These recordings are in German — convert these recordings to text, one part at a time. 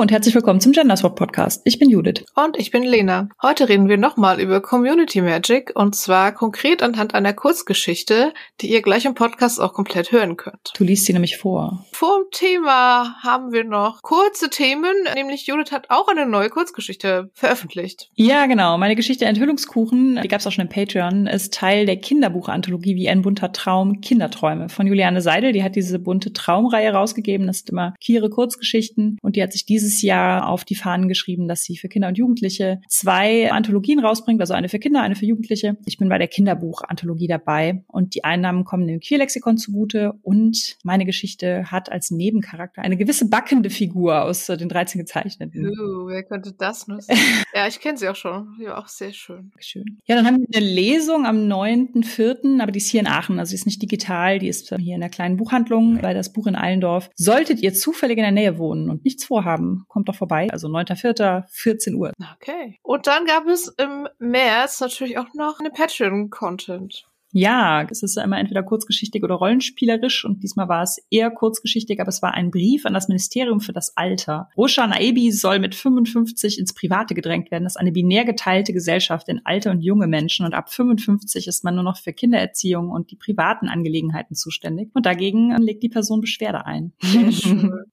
und herzlich willkommen zum Genderswap Podcast. Ich bin Judith. Und ich bin Lena. Heute reden wir nochmal über Community Magic und zwar konkret anhand einer Kurzgeschichte, die ihr gleich im Podcast auch komplett hören könnt. Du liest sie nämlich vor. Vor dem Thema haben wir noch kurze Themen, nämlich Judith hat auch eine neue Kurzgeschichte veröffentlicht. Ja, genau. Meine Geschichte Enthüllungskuchen, die gab es auch schon im Patreon, ist Teil der Kinderbuchanthologie Wie ein bunter Traum, Kinderträume von Juliane Seidel. Die hat diese bunte Traumreihe rausgegeben. Das sind immer Kiere Kurzgeschichten und die hat sich dieses Jahr auf die Fahnen geschrieben, dass sie für Kinder und Jugendliche zwei Anthologien rausbringt, also eine für Kinder, eine für Jugendliche. Ich bin bei der Kinderbuch-Anthologie dabei und die Einnahmen kommen dem Queerlexikon zugute und meine Geschichte hat als Nebencharakter eine gewisse backende Figur aus den 13 Gezeichneten. Uh, wer könnte das nur Ja, ich kenne sie auch schon. Ja, auch sehr schön. Schön. Ja, dann haben wir eine Lesung am 9.4., aber die ist hier in Aachen, also die ist nicht digital, die ist hier in der kleinen Buchhandlung bei das Buch in Allendorf. Solltet ihr zufällig in der Nähe wohnen und nichts vorhaben, kommt doch vorbei. Also 9.4., 14 Uhr. Okay. Und dann gab es im März natürlich auch noch eine Patreon-Content. Ja, es ist ja immer entweder kurzgeschichtig oder rollenspielerisch und diesmal war es eher kurzgeschichtig, aber es war ein Brief an das Ministerium für das Alter. Roshan Aibi soll mit 55 ins Private gedrängt werden. Das ist eine binär geteilte Gesellschaft in alte und junge Menschen und ab 55 ist man nur noch für Kindererziehung und die privaten Angelegenheiten zuständig und dagegen legt die Person Beschwerde ein.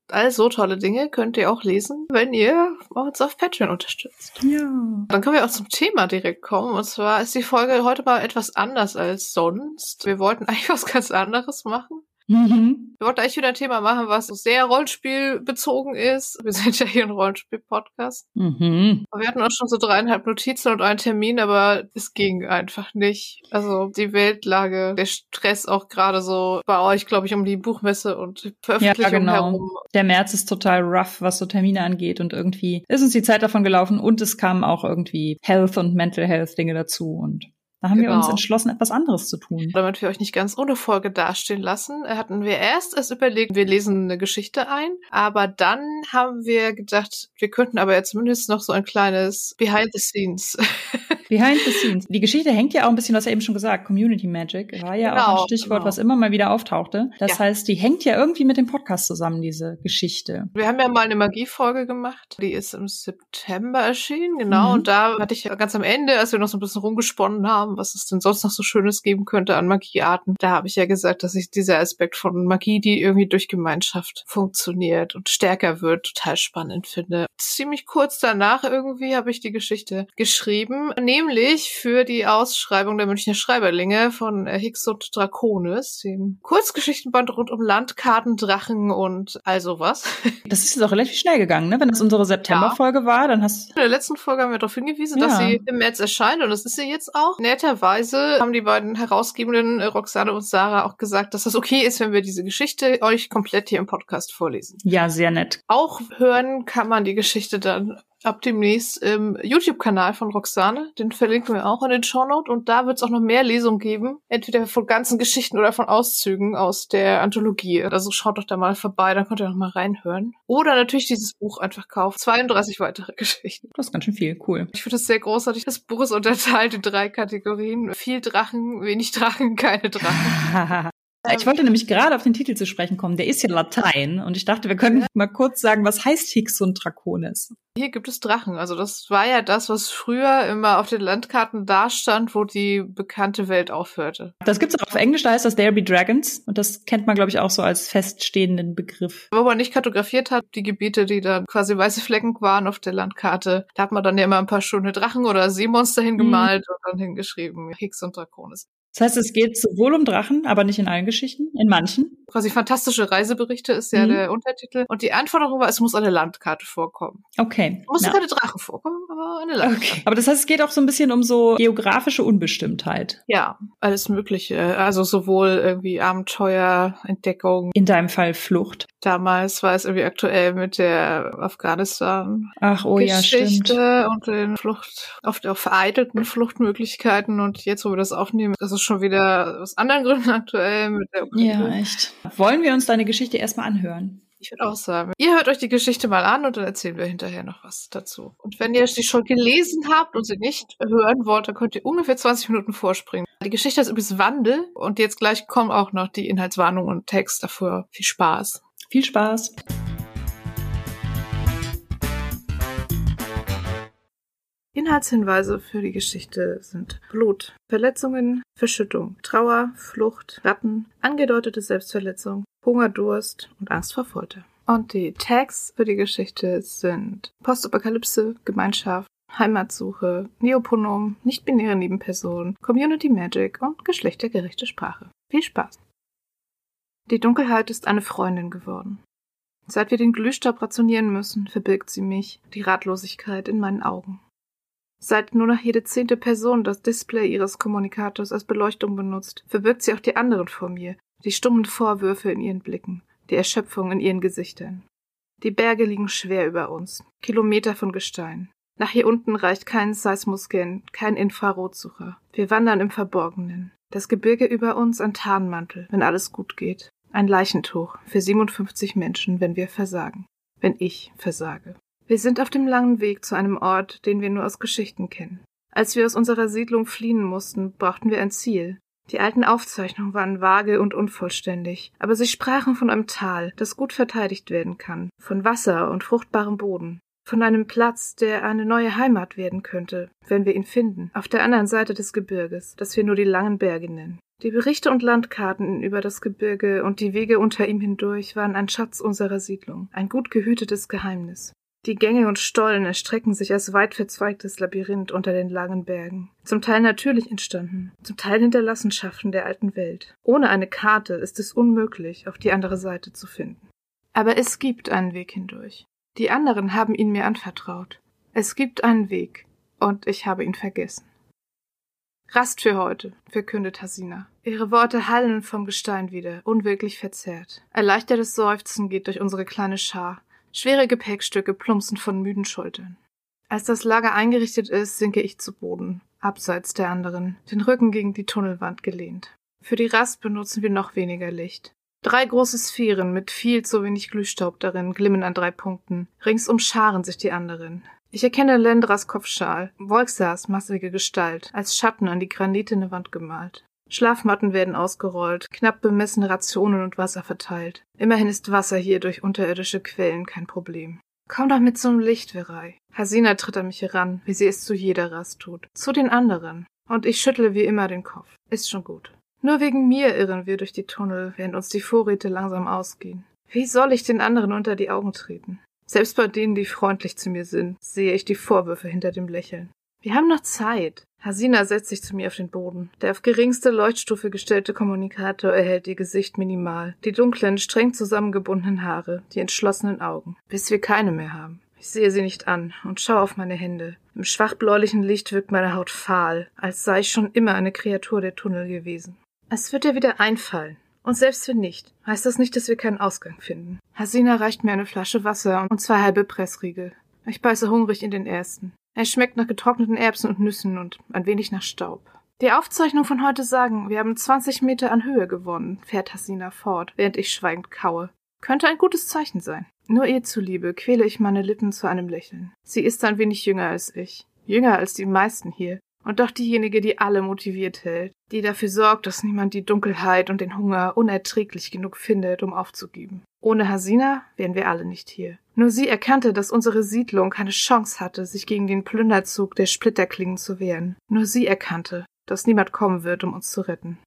Also tolle Dinge könnt ihr auch lesen, wenn ihr uns auf Patreon unterstützt. Ja. Dann können wir auch zum Thema direkt kommen und zwar ist die Folge heute mal etwas anders als sonst. Wir wollten eigentlich was ganz anderes machen. Mhm. Wir wollten eigentlich wieder ein Thema machen, was sehr Rollenspielbezogen ist. Wir sind ja hier ein Rollenspiel-Podcast. Mhm. Wir hatten auch schon so dreieinhalb Notizen und einen Termin, aber es ging einfach nicht. Also die Weltlage, der Stress auch gerade so bei euch, glaube ich, um die Buchmesse und die Veröffentlichung ja, genau. herum. Der März ist total rough, was so Termine angeht und irgendwie ist uns die Zeit davon gelaufen und es kamen auch irgendwie Health und Mental Health Dinge dazu und da haben Genau. wir uns entschlossen, etwas anderes zu tun. Damit wir euch nicht ganz ohne Folge dastehen lassen, hatten wir erst es überlegt, wir lesen eine Geschichte ein, aber dann haben wir gedacht, wir könnten aber ja zumindest noch so ein kleines Behind the Scenes. Behind the scenes. Die Geschichte hängt ja auch ein bisschen, hast ja eben schon gesagt, Community Magic war ja auch Genau, ein Stichwort, genau. was immer mal wieder auftauchte. Das Ja. heißt, die hängt ja irgendwie mit dem Podcast zusammen, diese Geschichte. Wir haben ja mal eine Magiefolge gemacht, die ist im September erschienen, genau, Mhm. und da hatte ich ja ganz am Ende, als wir noch so ein bisschen rumgesponnen haben, was es denn sonst noch so Schönes geben könnte an Magiearten, da habe ich ja gesagt, dass ich dieser Aspekt von Magie, die irgendwie durch Gemeinschaft funktioniert und stärker wird, total spannend finde. Ziemlich kurz danach irgendwie habe ich die Geschichte geschrieben, nämlich für die Ausschreibung der Münchner Schreiberlinge von äh, Hicks und Draconis, dem Kurzgeschichtenband rund um Landkarten, Drachen und all sowas. Das ist jetzt auch relativ schnell gegangen, ne? Wenn das unsere September-Folge war, dann hast In der letzten Folge haben wir darauf hingewiesen, dass Ja. sie im März erscheint und das ist sie jetzt auch. Netterweise haben die beiden Herausgebenden, äh, Roxane und Sarah, auch gesagt, dass das okay ist, wenn wir diese Geschichte euch komplett hier im Podcast vorlesen. ja, sehr nett. Auch hören kann man die Geschichte dann ab demnächst im YouTube-Kanal von Roxane. Den verlinken wir auch in den Shownote und da wird es auch noch mehr Lesungen geben. Entweder von ganzen Geschichten oder von Auszügen aus der Anthologie. Also schaut doch da mal vorbei, dann könnt ihr noch mal reinhören. Oder natürlich dieses Buch einfach kaufen. 32 weitere Geschichten. Das ist ganz schön viel. Cool. Ich finde das sehr großartig. Das Buch ist unterteilt in drei Kategorien. Viel Drachen, wenig Drachen, keine Drachen. Ich wollte nämlich gerade auf den Titel zu sprechen kommen. Der ist ja Latein und ich dachte, wir können mal kurz sagen, was heißt Hicks und Draconis? Hier gibt es Drachen. Also das war ja das, was früher immer auf den Landkarten dastand, wo die bekannte Welt aufhörte. Das gibt's auch auf Englisch, da heißt das There Be Dragons und das kennt man, glaube ich, auch so als feststehenden Begriff. Wo man nicht kartografiert hat, die Gebiete, die dann quasi weiße Flecken waren auf der Landkarte, da hat man dann ja immer ein paar schöne Drachen oder Seemonster hingemalt und dann hingeschrieben, Hicks und Draconis. Das heißt, es geht sowohl um Drachen, aber nicht in allen Geschichten, in manchen. Quasi fantastische Reiseberichte ist ja Mhm. der Untertitel. Und die Anforderung war, es muss eine Landkarte vorkommen. Okay. Es muss Ja. keine Drachen vorkommen, aber eine Landkarte. Okay. Aber das heißt, es geht auch so ein bisschen um so geografische Unbestimmtheit. Ja, alles Mögliche. Also sowohl irgendwie Abenteuer, Entdeckung. In deinem Fall Flucht. Damals war es irgendwie aktuell mit der Afghanistan. Ach, oh ja, stimmt. Geschichte und den Flucht, oft auch vereitelten Fluchtmöglichkeiten. Und jetzt, wo wir das aufnehmen, ist es schon wieder aus anderen Gründen aktuell mit der Ja, Ukraine. echt. Wollen wir uns deine Geschichte erstmal anhören? Ich würde auch sagen, ihr hört euch die Geschichte mal an und dann erzählen wir hinterher noch was dazu. Und wenn ihr sie schon gelesen habt und sie nicht hören wollt, dann könnt ihr ungefähr 20 Minuten vorspringen. Die Geschichte ist übrigens Wandel und jetzt gleich kommen auch noch die Inhaltswarnung und Text dafür. Viel Spaß. Viel Spaß. Inhaltshinweise für die Geschichte sind Blut, Verletzungen, Verschüttung, Trauer, Flucht, Ratten, angedeutete Selbstverletzung, Hunger, Durst und Angst vor Folter. Und die Tags für die Geschichte sind Postapokalypse, Gemeinschaft, Heimatsuche, Neopronom, nicht-binäre Nebenpersonen, Community Magic und geschlechtergerechte Sprache. Viel Spaß! Die Dunkelheit ist eine Freundin geworden. Seit wir den Glühstaub rationieren müssen, verbirgt sie mich, die Ratlosigkeit in meinen Augen. Seit nur noch jede zehnte Person das Display ihres Kommunikators als Beleuchtung benutzt, verbirgt sie auch die anderen vor mir, die stummen Vorwürfe in ihren Blicken, die Erschöpfung in ihren Gesichtern. Die Berge liegen schwer über uns, Kilometer von Gestein. Nach hier unten reicht kein Seismoscan, kein Infrarotsucher. Wir wandern im Verborgenen. Das Gebirge über uns ein Tarnmantel, wenn alles gut geht. Ein Leichentuch für 57 Menschen, wenn wir versagen. Wenn ich versage. Wir sind auf dem langen Weg zu einem Ort, den wir nur aus Geschichten kennen. Als wir aus unserer Siedlung fliehen mussten, brauchten wir ein Ziel. Die alten Aufzeichnungen waren vage und unvollständig, aber sie sprachen von einem Tal, das gut verteidigt werden kann, von Wasser und fruchtbarem Boden, von einem Platz, der eine neue Heimat werden könnte, wenn wir ihn finden, auf der anderen Seite des Gebirges, das wir nur die langen Berge nennen. Die Berichte und Landkarten über das Gebirge und die Wege unter ihm hindurch waren ein Schatz unserer Siedlung, ein gut gehütetes Geheimnis. Die Gänge und Stollen erstrecken sich als weit verzweigtes Labyrinth unter den langen Bergen. Zum Teil natürlich entstanden, zum Teil Hinterlassenschaften der alten Welt. Ohne eine Karte ist es unmöglich, auf die andere Seite zu finden. Aber es gibt einen Weg hindurch. Die anderen haben ihn mir anvertraut. Es gibt einen Weg, und ich habe ihn vergessen. Rast für heute, verkündet Hasina. Ihre Worte hallen vom Gestein wieder, unwirklich verzerrt. Erleichtertes Seufzen geht durch unsere kleine Schar. Schwere Gepäckstücke plumpsen von müden Schultern. Als das Lager eingerichtet ist, sinke ich zu Boden, abseits der anderen, den Rücken gegen die Tunnelwand gelehnt. Für die Rast benutzen wir noch weniger Licht. Drei große Sphären mit viel zu wenig Glühstaub darin glimmen an drei Punkten. Ringsum scharen sich die anderen. Ich erkenne Lendras Kopfschal, Volksas massige Gestalt, als Schatten an die granitene Wand gemalt. Schlafmatten werden ausgerollt, knapp bemessene Rationen und Wasser verteilt. Immerhin ist Wasser hier durch unterirdische Quellen kein Problem. Komm doch mit zum Licht, Verei. Hasina tritt an mich heran, wie sie es zu jeder Rast tut. Zu den anderen. Und ich schüttle wie immer den Kopf. Ist schon gut. Nur wegen mir irren wir durch die Tunnel, während uns die Vorräte langsam ausgehen. Wie soll ich den anderen unter die Augen treten? Selbst bei denen, die freundlich zu mir sind, sehe ich die Vorwürfe hinter dem Lächeln. Wir haben noch Zeit. Hasina setzt sich zu mir auf den Boden. Der auf geringste Leuchtstufe gestellte Kommunikator erhält ihr Gesicht minimal, die dunklen, streng zusammengebundenen Haare, die entschlossenen Augen, bis wir keine mehr haben. Ich sehe sie nicht an und schaue auf meine Hände. Im schwachbläulichen Licht wirkt meine Haut fahl, als sei ich schon immer eine Kreatur der Tunnel gewesen. Es wird dir wieder einfallen. Und selbst wenn nicht, heißt das nicht, dass wir keinen Ausgang finden. Hasina reicht mir eine Flasche Wasser und zwei halbe Pressriegel. Ich beiße hungrig in den ersten. Er schmeckt nach getrockneten Erbsen und Nüssen und ein wenig nach Staub. Die Aufzeichnung von heute sagen, wir haben 20 Meter an Höhe gewonnen, fährt Hasina fort, während ich schweigend kaue. Könnte ein gutes Zeichen sein. Nur ihr zuliebe quäle ich meine Lippen zu einem Lächeln. Sie ist ein wenig jünger als ich. Jünger als die meisten hier. Und doch diejenige, die alle motiviert hält. Die dafür sorgt, dass niemand die Dunkelheit und den Hunger unerträglich genug findet, um aufzugeben. Ohne Hasina wären wir alle nicht hier. Nur sie erkannte, dass unsere Siedlung keine Chance hatte, sich gegen den Plünderzug der Splitterklingen zu wehren. Nur sie erkannte, dass niemand kommen wird, um uns zu retten.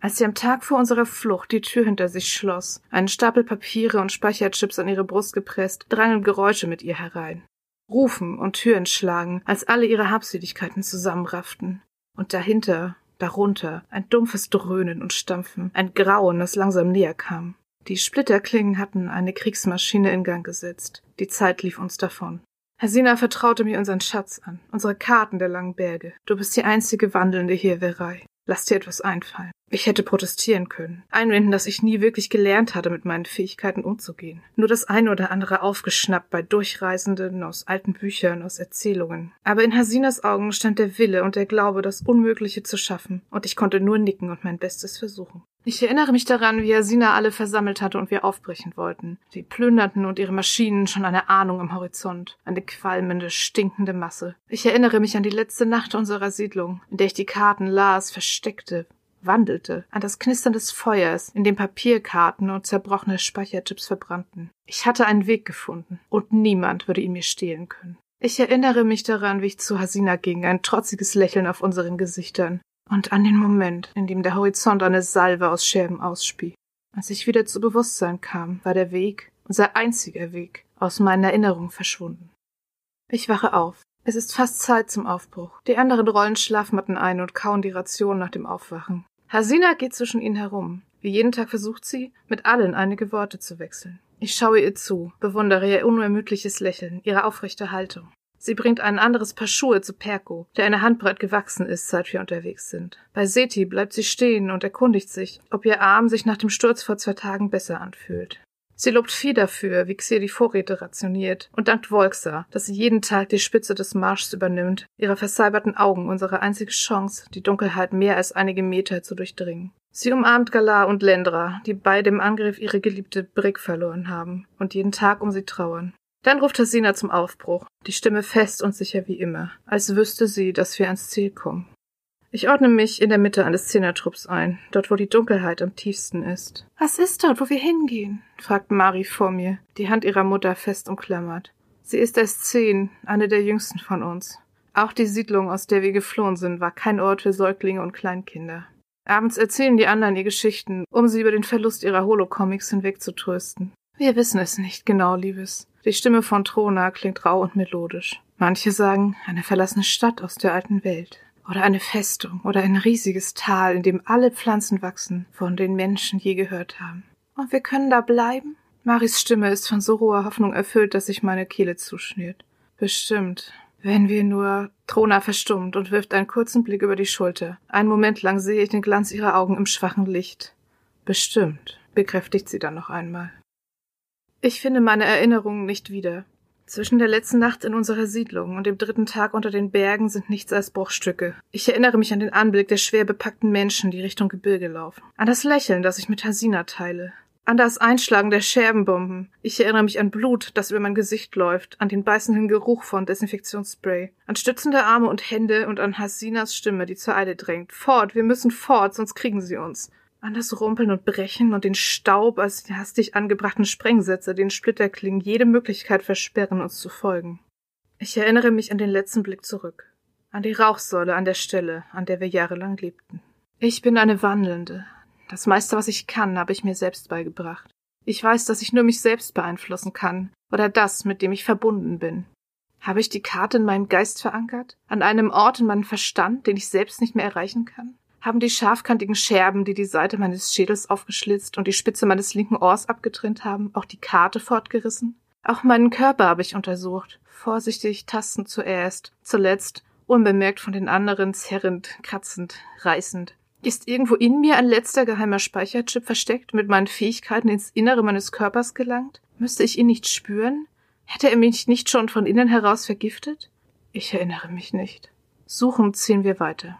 Als sie am Tag vor unserer Flucht die Tür hinter sich schloss, einen Stapel Papiere und Speicherchips an ihre Brust gepresst, drangen Geräusche mit ihr herein. Rufen und Türen schlagen, als alle ihre Habseligkeiten zusammenrafften. Und dahinter, darunter, ein dumpfes Dröhnen und Stampfen, ein Grauen, das langsam näher kam. Die Splitterklingen hatten eine Kriegsmaschine in Gang gesetzt. Die Zeit lief uns davon. Hasina vertraute mir unseren Schatz an, unsere Karten der langen Berge. Du bist die einzige wandelnde Hirwerei. Lass dir etwas einfallen. Ich hätte protestieren können, einwenden, dass ich nie wirklich gelernt hatte, mit meinen Fähigkeiten umzugehen. Nur das eine oder andere aufgeschnappt bei Durchreisenden aus alten Büchern, aus Erzählungen. Aber in Hasinas Augen stand der Wille und der Glaube, das Unmögliche zu schaffen, und ich konnte nur nicken und mein Bestes versuchen. Ich erinnere mich daran, wie Hasina alle versammelt hatte und wir aufbrechen wollten. Sie plünderten und ihre Maschinen schon eine Ahnung am Horizont. Eine qualmende, stinkende Masse. Ich erinnere mich an die letzte Nacht unserer Siedlung, in der ich die Karten las, versteckte, wandelte, an das Knistern des Feuers, in dem Papierkarten und zerbrochene Speicherchips verbrannten. Ich hatte einen Weg gefunden, und niemand würde ihn mir stehlen können. Ich erinnere mich daran, wie ich zu Hasina ging, ein trotziges Lächeln auf unseren Gesichtern, und an den Moment, in dem der Horizont eine Salve aus Scherben ausspie. Als ich wieder zu Bewusstsein kam, war der Weg, unser einziger Weg, aus meinen Erinnerungen verschwunden. Ich wache auf. Es ist fast Zeit zum Aufbruch. Die anderen rollen Schlafmatten ein und kauen die Ration nach dem Aufwachen. Hasina geht zwischen ihnen herum. Wie jeden Tag versucht sie, mit allen einige Worte zu wechseln. Ich schaue ihr zu, bewundere ihr unermüdliches Lächeln, ihre aufrechte Haltung. Sie bringt ein anderes Paar Schuhe zu Perko, der eine Handbreit gewachsen ist, seit wir unterwegs sind. Bei Seti bleibt sie stehen und erkundigt sich, ob ihr Arm sich nach dem Sturz vor zwei Tagen besser anfühlt. Sie lobt Vieh dafür, wie Xir die Vorräte rationiert, und dankt Volxa, dass sie jeden Tag die Spitze des Marschs übernimmt, ihre versalberten Augen unsere einzige Chance, die Dunkelheit mehr als einige Meter zu durchdringen. Sie umarmt Galar und Lendra, die bei dem Angriff ihre geliebte Brick verloren haben und jeden Tag um sie trauern. Dann ruft Hasina zum Aufbruch, die Stimme fest und sicher wie immer, als wüsste sie, dass wir ans Ziel kommen. Ich ordne mich in der Mitte eines Zehnertrupps ein, dort wo die Dunkelheit am tiefsten ist. Was ist dort, wo wir hingehen? fragt Mari vor mir, die Hand ihrer Mutter fest umklammert. Sie ist erst zehn, eine der jüngsten von uns. Auch die Siedlung, aus der wir geflohen sind, war kein Ort für Säuglinge und Kleinkinder. Abends erzählen die anderen ihr Geschichten, um sie über den Verlust ihrer Holocomics hinwegzutrösten. Wir wissen es nicht genau, Liebes. Die Stimme von Trona klingt rau und melodisch. Manche sagen, eine verlassene Stadt aus der alten Welt. Oder eine Festung oder ein riesiges Tal, in dem alle Pflanzen wachsen, von denen Menschen je gehört haben. Und wir können da bleiben? Maris Stimme ist von so hoher Hoffnung erfüllt, dass sich meine Kehle zuschnürt. Bestimmt. Wenn wir nur. Trona verstummt und wirft einen kurzen Blick über die Schulter. Einen Moment lang sehe ich den Glanz ihrer Augen im schwachen Licht. Bestimmt, bekräftigt sie dann noch einmal. Ich finde meine Erinnerungen nicht wieder. Zwischen der letzten Nacht in unserer Siedlung und dem dritten Tag unter den Bergen sind nichts als Bruchstücke. Ich erinnere mich an den Anblick der schwer bepackten Menschen, die Richtung Gebirge laufen. An das Lächeln, das ich mit Hasina teile. An das Einschlagen der Scherbenbomben. Ich erinnere mich an Blut, das über mein Gesicht läuft, an den beißenden Geruch von Desinfektionsspray, an stützende Arme und Hände und an Hasinas Stimme, die zur Eile drängt. Fort, wir müssen fort, sonst kriegen sie uns. An das Rumpeln und Brechen und den Staub als die hastig angebrachten Sprengsätze, den Splitterklingen jede Möglichkeit versperren, uns zu folgen. Ich erinnere mich an den letzten Blick zurück. An die Rauchsäule an der Stelle, an der wir jahrelang lebten. Ich bin eine Wandelnde, das meiste, was ich kann, habe ich mir selbst beigebracht. Ich weiß, dass ich nur mich selbst beeinflussen kann oder das, mit dem ich verbunden bin. Habe ich die Karte in meinem Geist verankert? An einem Ort in meinem Verstand, den ich selbst nicht mehr erreichen kann? Haben die scharfkantigen Scherben, die die Seite meines Schädels aufgeschlitzt und die Spitze meines linken Ohrs abgetrennt haben, auch die Karte fortgerissen? Auch meinen Körper habe ich untersucht, vorsichtig tastend zuerst, zuletzt unbemerkt von den anderen zerrend, kratzend, reißend. Ist irgendwo in mir ein letzter geheimer Speicherchip versteckt, mit meinen Fähigkeiten ins Innere meines Körpers gelangt? Müsste ich ihn nicht spüren? Hätte er mich nicht schon von innen heraus vergiftet? Ich erinnere mich nicht. Suchend ziehen wir weiter.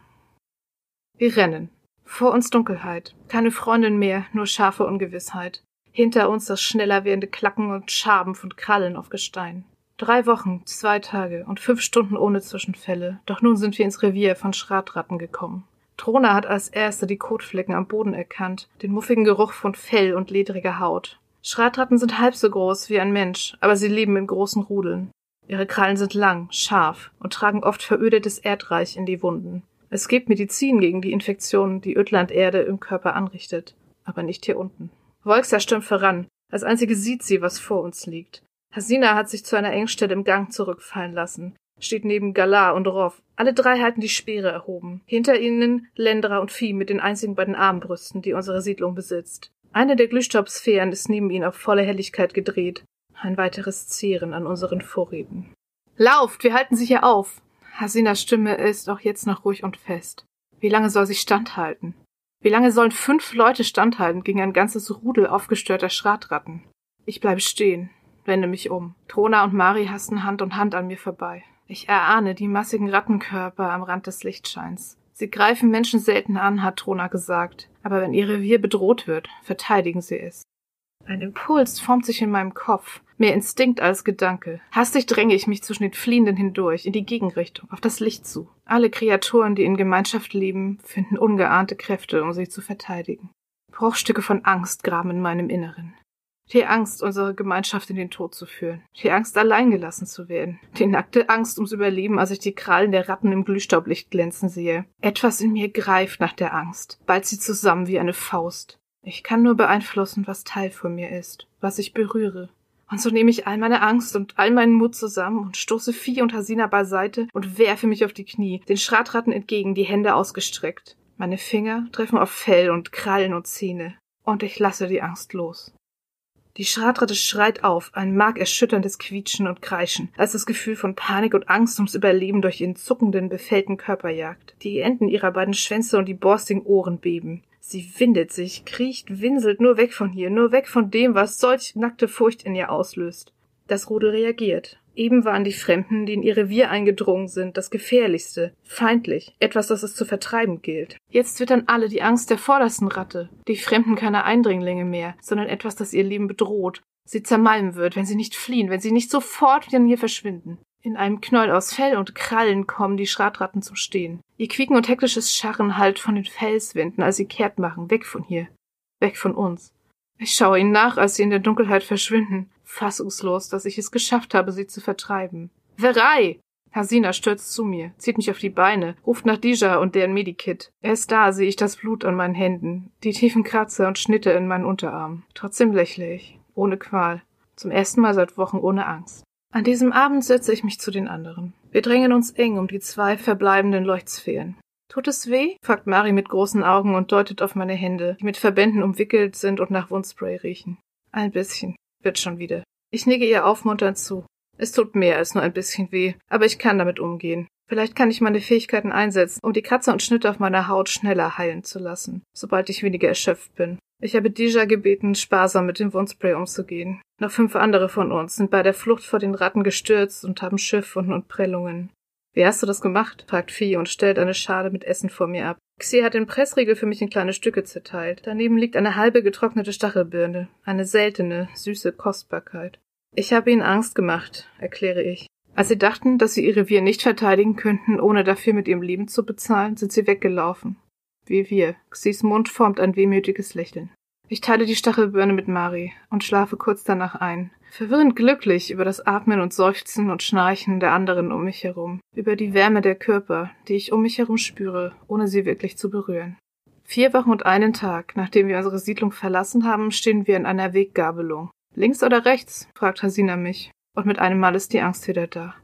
Wir rennen. Vor uns Dunkelheit. Keine Freundin mehr, nur scharfe Ungewissheit. Hinter uns das schneller werdende Klacken und Schaben von Krallen auf Gestein. Drei Wochen, zwei Tage und fünf Stunden ohne Zwischenfälle. Doch nun sind wir ins Revier von Schratratten gekommen. Trona hat als erste die Kotflecken am Boden erkannt, den muffigen Geruch von Fell und ledriger Haut. Schratratten sind halb so groß wie ein Mensch, aber sie leben in großen Rudeln. Ihre Krallen sind lang, scharf und tragen oft verödetes Erdreich in die Wunden. Es gibt Medizin gegen die Infektionen, die Ödlanderde im Körper anrichtet, aber nicht hier unten. Volxa stürmt voran. Als einzige sieht sie, was vor uns liegt. Hasina hat sich zu einer Engstelle im Gang zurückfallen lassen steht neben Galar und Roff. Alle drei halten die Speere erhoben. Hinter ihnen Lendra und Vieh mit den einzigen beiden Armbrüsten, die unsere Siedlung besitzt. Eine der Glühstaubsphären ist neben ihnen auf volle Helligkeit gedreht. Ein weiteres Zehren an unseren Vorräten. Lauft, wir halten sie hier auf. Hasinas Stimme ist auch jetzt noch ruhig und fest. Wie lange soll sie standhalten? Wie lange sollen fünf Leute standhalten gegen ein ganzes Rudel aufgestörter Schratratten? Ich bleibe stehen, wende mich um. Trona und Mari hasten Hand und Hand an mir vorbei. Ich erahne die massigen Rattenkörper am Rand des Lichtscheins. Sie greifen Menschen selten an, hat Trona gesagt. Aber wenn ihr Revier bedroht wird, verteidigen sie es. Ein Impuls formt sich in meinem Kopf, mehr Instinkt als Gedanke. Hastig dränge ich mich zwischen den Fliehenden hindurch, in die Gegenrichtung, auf das Licht zu. Alle Kreaturen, die in Gemeinschaft leben, finden ungeahnte Kräfte, um sich zu verteidigen. Bruchstücke von Angst graben in meinem Inneren. Die Angst, unsere Gemeinschaft in den Tod zu führen. Die Angst, allein gelassen zu werden. Die nackte Angst ums Überleben, als ich die Krallen der Ratten im Glühstaublicht glänzen sehe. Etwas in mir greift nach der Angst, ballt sie zusammen wie eine Faust. Ich kann nur beeinflussen, was Teil von mir ist, was ich berühre. Und so nehme ich all meine Angst und all meinen Mut zusammen und stoße Vieh und Hasina beiseite und werfe mich auf die Knie, den Schratratten entgegen, die Hände ausgestreckt. Meine Finger treffen auf Fell und Krallen und Zähne. Und ich lasse die Angst los. Die Schradratte schreit auf, ein markerschütterndes Quietschen und Kreischen, als das Gefühl von Panik und Angst ums Überleben durch ihren zuckenden, befällten Körper jagt. Die Enden ihrer beiden Schwänze und die borstigen Ohren beben. Sie windet sich, kriecht, winselt nur weg von hier, nur weg von dem, was solch nackte Furcht in ihr auslöst. Das Rudel reagiert. Eben waren die Fremden, die in ihr Revier eingedrungen sind, das Gefährlichste, feindlich, etwas, das es zu vertreiben gilt. Jetzt wittern alle die Angst der vordersten Ratte, die Fremden keine Eindringlinge mehr, sondern etwas, das ihr Leben bedroht, sie zermalmen wird, wenn sie nicht fliehen, wenn sie nicht sofort wieder hier verschwinden. In einem Knäuel aus Fell und Krallen kommen die Schratratten zum Stehen. Ihr Quieken und hektisches Scharren hallt von den Felswänden, als sie kehrt machen, weg von hier, weg von uns. Ich schaue ihnen nach, als sie in der Dunkelheit verschwinden, fassungslos, dass ich es geschafft habe, sie zu vertreiben. Verei! Hasina stürzt zu mir, zieht mich auf die Beine, ruft nach Dija und deren Medikit. Erst da sehe ich das Blut an meinen Händen, die tiefen Kratzer und Schnitte in meinen Unterarmen. Trotzdem lächle ich, ohne Qual, zum ersten Mal seit Wochen ohne Angst. An diesem Abend setze ich mich zu den anderen. Wir drängen uns eng um die zwei verbleibenden Leuchtsphären. Tut es weh? fragt Mari mit großen Augen und deutet auf meine Hände, die mit Verbänden umwickelt sind und nach Wundspray riechen. Ein bisschen. Wird schon wieder. Ich nicke ihr aufmunternd zu. Es tut mehr als nur ein bisschen weh, aber ich kann damit umgehen. Vielleicht kann ich meine Fähigkeiten einsetzen, um die Kratzer und Schnitte auf meiner Haut schneller heilen zu lassen, sobald ich weniger erschöpft bin. Ich habe Dija gebeten, sparsam mit dem Wundspray umzugehen. Noch fünf andere von uns sind bei der Flucht vor den Ratten gestürzt und haben Schiffwunden und Prellungen. Wie hast du das gemacht? fragt Vieh und stellt eine Schale mit Essen vor mir ab. Xie hat den Pressriegel für mich in kleine Stücke zerteilt. Daneben liegt eine halbe getrocknete Stachelbirne, eine seltene, süße Kostbarkeit. Ich habe ihnen Angst gemacht, erkläre ich. Als sie dachten, dass sie ihr Revier nicht verteidigen könnten, ohne dafür mit ihrem Leben zu bezahlen, sind sie weggelaufen wie wir. Xis Mund formt ein wehmütiges Lächeln. Ich teile die Stachelbirne mit Mari und schlafe kurz danach ein. Verwirrend glücklich über das Atmen und Seufzen und Schnarchen der anderen um mich herum, über die Wärme der Körper, die ich um mich herum spüre, ohne sie wirklich zu berühren. Vier Wochen und einen Tag, nachdem wir unsere Siedlung verlassen haben, stehen wir in einer Weggabelung. Links oder rechts? fragt Hasina mich, und mit einem Mal ist die Angst wieder da.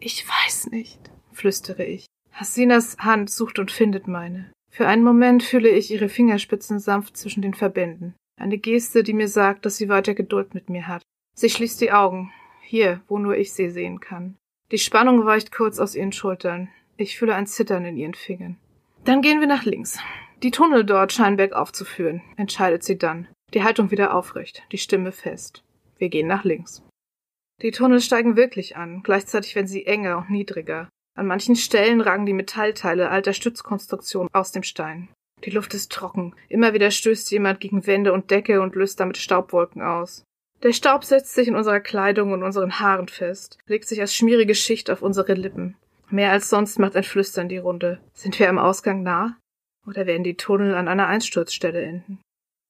Ich weiß nicht, flüstere ich. Hasinas Hand sucht und findet meine. Für einen Moment fühle ich ihre Fingerspitzen sanft zwischen den Verbänden. Eine Geste, die mir sagt, dass sie weiter Geduld mit mir hat. Sie schließt die Augen. Hier, wo nur ich sie sehen kann. Die Spannung weicht kurz aus ihren Schultern. Ich fühle ein Zittern in ihren Fingern. Dann gehen wir nach links. Die Tunnel dort scheinen bergauf zu führen, entscheidet sie dann. Die Haltung wieder aufrecht, die Stimme fest. Wir gehen nach links. Die Tunnel steigen wirklich an, gleichzeitig werden sie enger und niedriger. An manchen Stellen ragen die Metallteile alter Stützkonstruktionen aus dem Stein. Die Luft ist trocken. Immer wieder stößt jemand gegen Wände und Decke und löst damit Staubwolken aus. Der Staub setzt sich in unserer Kleidung und unseren Haaren fest, legt sich als schmierige Schicht auf unsere Lippen. Mehr als sonst macht ein Flüstern die Runde. Sind wir am Ausgang nah? Oder werden die Tunnel an einer Einsturzstelle enden?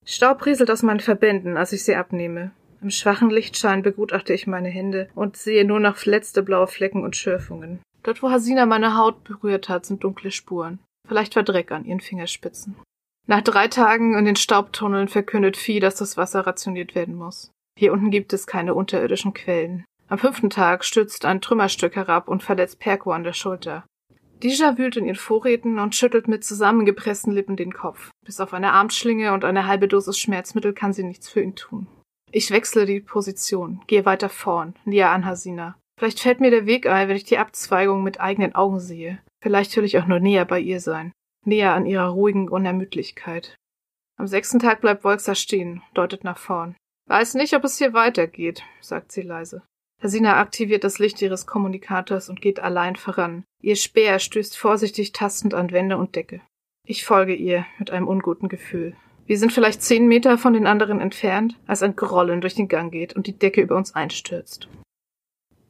Staub rieselt aus meinen Verbänden, als ich sie abnehme. Im schwachen Lichtschein begutachte ich meine Hände und sehe nur noch letzte blaue Flecken und Schürfungen. Dort, wo Hasina meine Haut berührt hat, sind dunkle Spuren. Vielleicht war Dreck an ihren Fingerspitzen. Nach drei Tagen in den Staubtunneln verkündet Vieh, dass das Wasser rationiert werden muss. Hier unten gibt es keine unterirdischen Quellen. Am fünften Tag stürzt ein Trümmerstück herab und verletzt Perko an der Schulter. Dija wühlt in ihren Vorräten und schüttelt mit zusammengepressten Lippen den Kopf. Bis auf eine Armschlinge und eine halbe Dosis Schmerzmittel kann sie nichts für ihn tun. Ich wechsle die Position, gehe weiter vorn, näher an Hasina. Vielleicht fällt mir der Weg ein, wenn ich die Abzweigung mit eigenen Augen sehe. Vielleicht will ich auch nur näher bei ihr sein. Näher an ihrer ruhigen Unermüdlichkeit. Am sechsten Tag bleibt Wolzer stehen, deutet nach vorn. Weiß nicht, ob es hier weitergeht, sagt sie leise. Hasina aktiviert das Licht ihres Kommunikators und geht allein voran. Ihr Speer stößt vorsichtig tastend an Wände und Decke. Ich folge ihr mit einem unguten Gefühl. Wir sind vielleicht zehn Meter von den anderen entfernt, als ein Grollen durch den Gang geht und die Decke über uns einstürzt.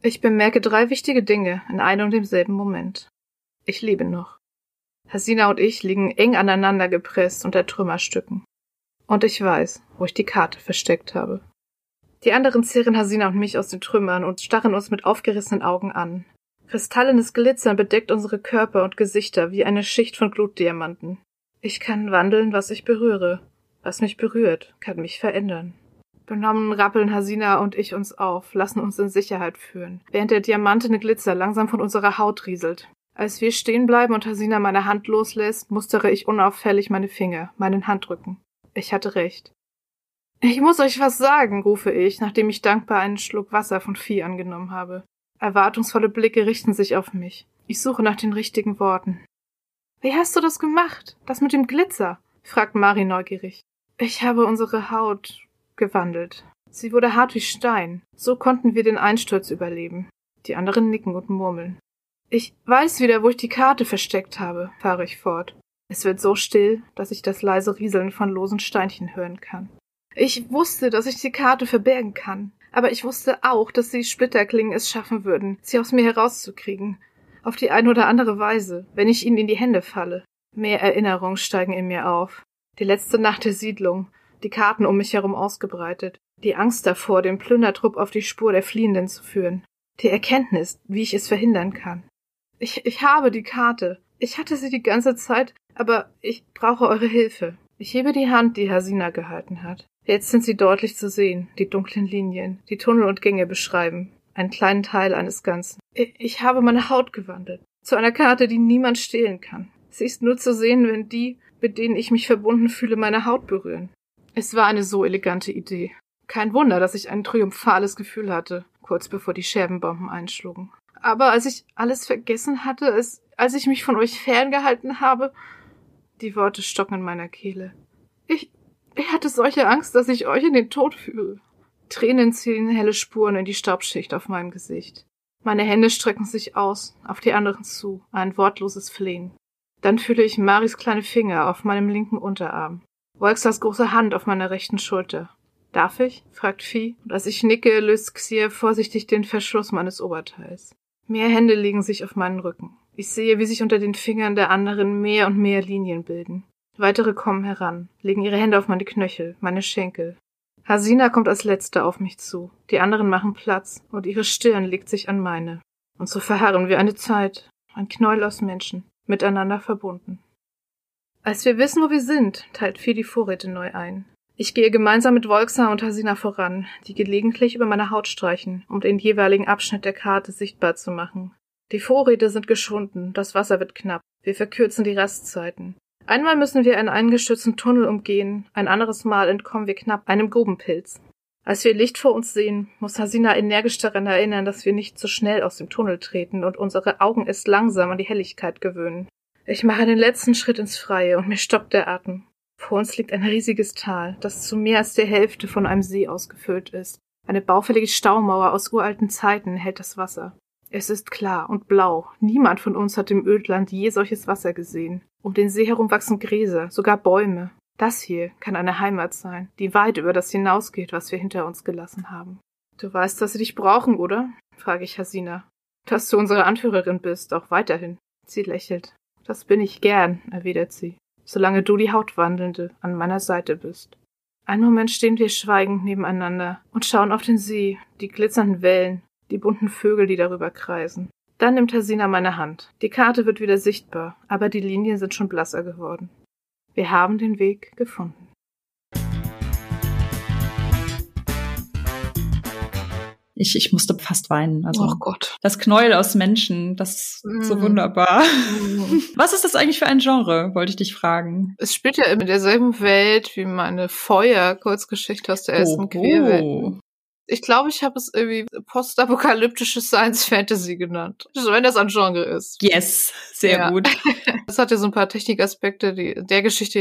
Ich bemerke drei wichtige Dinge in einem und demselben Moment. Ich lebe noch. Hasina und ich liegen eng aneinander gepresst unter Trümmerstücken. Und ich weiß, wo ich die Karte versteckt habe. Die anderen zehren Hasina und mich aus den Trümmern und starren uns mit aufgerissenen Augen an. Kristallenes Glitzern bedeckt unsere Körper und Gesichter wie eine Schicht von Glutdiamanten. Ich kann wandeln, was ich berühre. Was mich berührt, kann mich verändern. Benommen rappeln Hasina und ich uns auf, lassen uns in Sicherheit führen, während der diamantene Glitzer langsam von unserer Haut rieselt. Als wir stehen bleiben und Hasina meine Hand loslässt, mustere ich unauffällig meine Finger, meinen Handrücken. Ich hatte recht. Ich muss euch was sagen, rufe ich, nachdem ich dankbar einen Schluck Wasser von Vieh angenommen habe. Erwartungsvolle Blicke richten sich auf mich. Ich suche nach den richtigen Worten. Wie hast du das gemacht? Das mit dem Glitzer? fragt Mari neugierig. Ich habe unsere Haut gewandelt. Sie wurde hart wie Stein. So konnten wir den Einsturz überleben. Die anderen nicken und murmeln. Ich weiß wieder, wo ich die Karte versteckt habe, fahre ich fort. Es wird so still, dass ich das leise Rieseln von losen Steinchen hören kann. Ich wusste, dass ich die Karte verbergen kann, aber ich wusste auch, dass die Splitterklingen es schaffen würden, sie aus mir herauszukriegen. Auf die eine oder andere Weise, wenn ich ihnen in die Hände falle. Mehr Erinnerungen steigen in mir auf. Die letzte Nacht der Siedlung, die Karten um mich herum ausgebreitet, die Angst davor, den Plündertrupp auf die Spur der Fliehenden zu führen, die Erkenntnis, wie ich es verhindern kann. Ich, ich habe die Karte. Ich hatte sie die ganze Zeit, aber ich brauche eure Hilfe. Ich hebe die Hand, die Hasina gehalten hat. Jetzt sind sie deutlich zu sehen, die dunklen Linien, die Tunnel und Gänge beschreiben, einen kleinen Teil eines Ganzen. Ich habe meine Haut gewandelt, zu einer Karte, die niemand stehlen kann. Sie ist nur zu sehen, wenn die, mit denen ich mich verbunden fühle, meine Haut berühren. Es war eine so elegante Idee. Kein Wunder, dass ich ein triumphales Gefühl hatte, kurz bevor die Scherbenbomben einschlugen. Aber als ich alles vergessen hatte, als, als ich mich von euch ferngehalten habe, die Worte stocken in meiner Kehle. Ich, ich hatte solche Angst, dass ich euch in den Tod führe. Tränen ziehen helle Spuren in die Staubschicht auf meinem Gesicht. Meine Hände strecken sich aus, auf die anderen zu, ein wortloses Flehen. Dann fühle ich Maris kleine Finger auf meinem linken Unterarm. Wolksas große Hand auf meiner rechten Schulter. Darf ich? fragt Vieh, und als ich nicke, löst Xier vorsichtig den Verschluss meines Oberteils. Mehr Hände legen sich auf meinen Rücken. Ich sehe, wie sich unter den Fingern der anderen mehr und mehr Linien bilden. Weitere kommen heran, legen ihre Hände auf meine Knöchel, meine Schenkel. Hasina kommt als letzte auf mich zu. Die anderen machen Platz, und ihre Stirn legt sich an meine. Und so verharren wir eine Zeit, ein Knäuel aus Menschen, miteinander verbunden. Als wir wissen, wo wir sind, teilt Fee die Vorräte neu ein. Ich gehe gemeinsam mit Volxa und Hasina voran, die gelegentlich über meine Haut streichen, um den jeweiligen Abschnitt der Karte sichtbar zu machen. Die Vorräte sind geschunden, das Wasser wird knapp. Wir verkürzen die Rastzeiten. Einmal müssen wir einen eingestürzten Tunnel umgehen, ein anderes Mal entkommen wir knapp einem Grubenpilz. Als wir Licht vor uns sehen, muss Hasina energisch daran erinnern, dass wir nicht zu schnell aus dem Tunnel treten und unsere Augen erst langsam an die Helligkeit gewöhnen. Ich mache den letzten Schritt ins Freie und mir stockt der Atem. Vor uns liegt ein riesiges Tal, das zu mehr als der Hälfte von einem See ausgefüllt ist. Eine baufällige Staumauer aus uralten Zeiten hält das Wasser. Es ist klar und blau. Niemand von uns hat im Ödland je solches Wasser gesehen. Um den See herum wachsen Gräser, sogar Bäume. Das hier kann eine Heimat sein, die weit über das hinausgeht, was wir hinter uns gelassen haben. Du weißt, dass sie dich brauchen, oder? frage ich Hasina. Dass du unsere Anführerin bist, auch weiterhin. Sie lächelt. Das bin ich gern, erwidert sie, solange du die Hautwandelnde an meiner Seite bist. Einen Moment stehen wir schweigend nebeneinander und schauen auf den See, die glitzernden Wellen, die bunten Vögel, die darüber kreisen. Dann nimmt Hasina meine Hand. Die Karte wird wieder sichtbar, aber die Linien sind schon blasser geworden. Wir haben den Weg gefunden. Ich, ich musste fast weinen. Also oh Gott. Das Knäuel aus Menschen, das ist mm. so wunderbar. Mm. Was ist das eigentlich für ein Genre, wollte ich dich fragen. Es spielt ja in derselben Welt wie meine Feuer-Kurzgeschichte aus der ersten oh, Querwelt. Ich glaube, ich habe es irgendwie postapokalyptische Science Fantasy genannt. Also wenn das ein Genre ist. Yes, sehr ja. gut. Es hat ja so ein paar Technikaspekte, die der Geschichte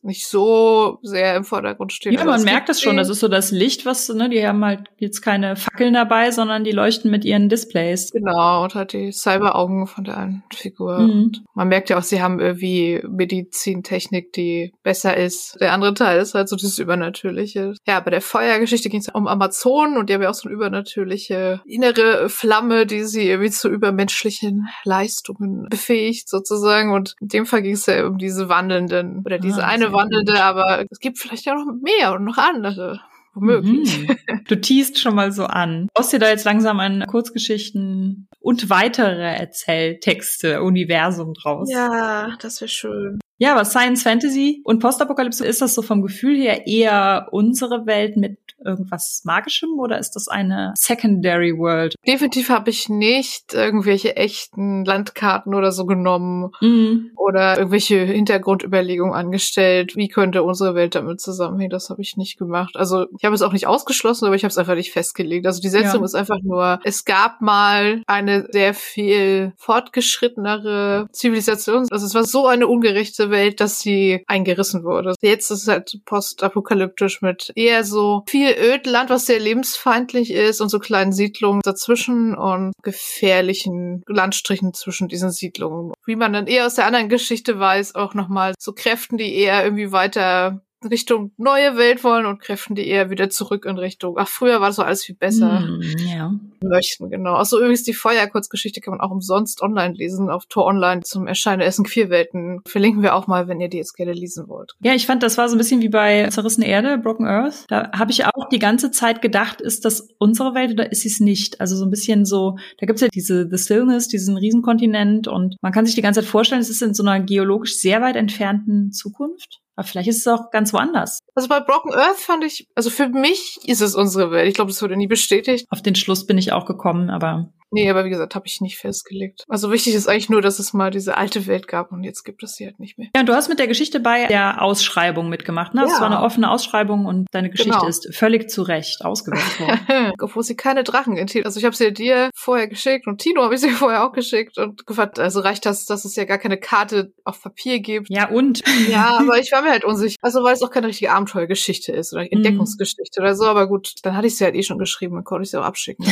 jetzt nicht so sehr im Vordergrund stehen. Ja, man merkt das schon. Das ist so das Licht, was, ne, die haben halt jetzt keine Fackeln dabei, sondern die leuchten mit ihren Displays. Genau, und halt die Cyberaugen von der einen Figur. Mhm. man merkt ja auch, sie haben irgendwie Medizintechnik, die besser ist. Der andere Teil ist halt so das Übernatürliche. Ja, bei der Feuergeschichte ging es um Amazonen und die haben ja auch so eine übernatürliche innere Flamme, die sie irgendwie zu übermenschlichen Leistungen befähigt, sozusagen. Und in dem Fall ging es ja um diese wandelnden oder diese ah, eine wandelnde, aber es gibt vielleicht ja noch mehr und noch andere. Womöglich. Mhm. Du teast schon mal so an. Brauchst dir da jetzt langsam an Kurzgeschichten und weitere Erzähltexte, Universum draus? Ja, das wäre schön. Ja, aber Science Fantasy und Postapokalypse, ist das so vom Gefühl her eher unsere Welt mit irgendwas Magischem oder ist das eine Secondary World? Definitiv habe ich nicht irgendwelche echten Landkarten oder so genommen Mhm. oder irgendwelche Hintergrundüberlegungen angestellt. Wie könnte unsere Welt damit zusammenhängen? Das habe ich nicht gemacht. Also ich habe es auch nicht ausgeschlossen, aber ich habe es einfach nicht festgelegt. Also die Setzung Ja. ist einfach nur, es gab mal eine sehr viel fortgeschrittenere Zivilisation. Also es war so eine ungerechte Welt, dass sie eingerissen wurde. Jetzt ist es halt postapokalyptisch mit eher so viel Ödland, was sehr lebensfeindlich ist und so kleinen Siedlungen dazwischen und gefährlichen Landstrichen zwischen diesen Siedlungen. Wie man dann eher aus der anderen Geschichte weiß, auch nochmal so Kräften, die eher irgendwie weiter Richtung neue Welt wollen und Kräften, die eher wieder zurück in Richtung, ach, früher war so alles viel besser Mhm, ja. möchten, genau. Achso, übrigens, die Feuerkurzgeschichte kann man auch umsonst online lesen, auf Tor Online zum Erscheinen ersten Queerwelten. Verlinken wir auch mal, wenn ihr die jetzt gerne lesen wollt. Ja, ich fand, das war so ein bisschen wie bei Zerrissene Erde, Broken Earth. Da habe ich auch die ganze Zeit gedacht, ist das unsere Welt oder ist sie es nicht? Also so ein bisschen so, da gibt's ja diese The Stillness, diesen Riesenkontinent und man kann sich die ganze Zeit vorstellen, es ist in so einer geologisch sehr weit entfernten Zukunft. Aber vielleicht ist es auch ganz woanders. Also bei Broken Earth fand ich, also für mich ist es unsere Welt. Ich glaube, das wurde nie bestätigt. Auf den Schluss bin ich auch gekommen, aber Nee, aber wie gesagt, habe ich nicht festgelegt. Also wichtig ist eigentlich nur, dass es mal diese alte Welt gab und jetzt gibt es sie halt nicht mehr. Ja, und du hast mit der Geschichte bei der Ausschreibung mitgemacht, ne? Es Ja. war eine offene Ausschreibung und deine Geschichte Genau. ist völlig zu Recht ausgewählt worden. Obwohl sie keine Drachen enthielt. Also ich habe sie dir vorher geschickt und Tino habe ich sie vorher auch geschickt und gefragt, also reicht das, dass es ja gar keine Karte auf Papier gibt. ja, und? Ja, aber ich war mir halt unsicher. Also weil es auch keine richtige Abenteuergeschichte ist oder Entdeckungsgeschichte oder so. Aber gut, dann hatte ich sie halt eh schon geschrieben, dann konnte ich sie auch abschicken.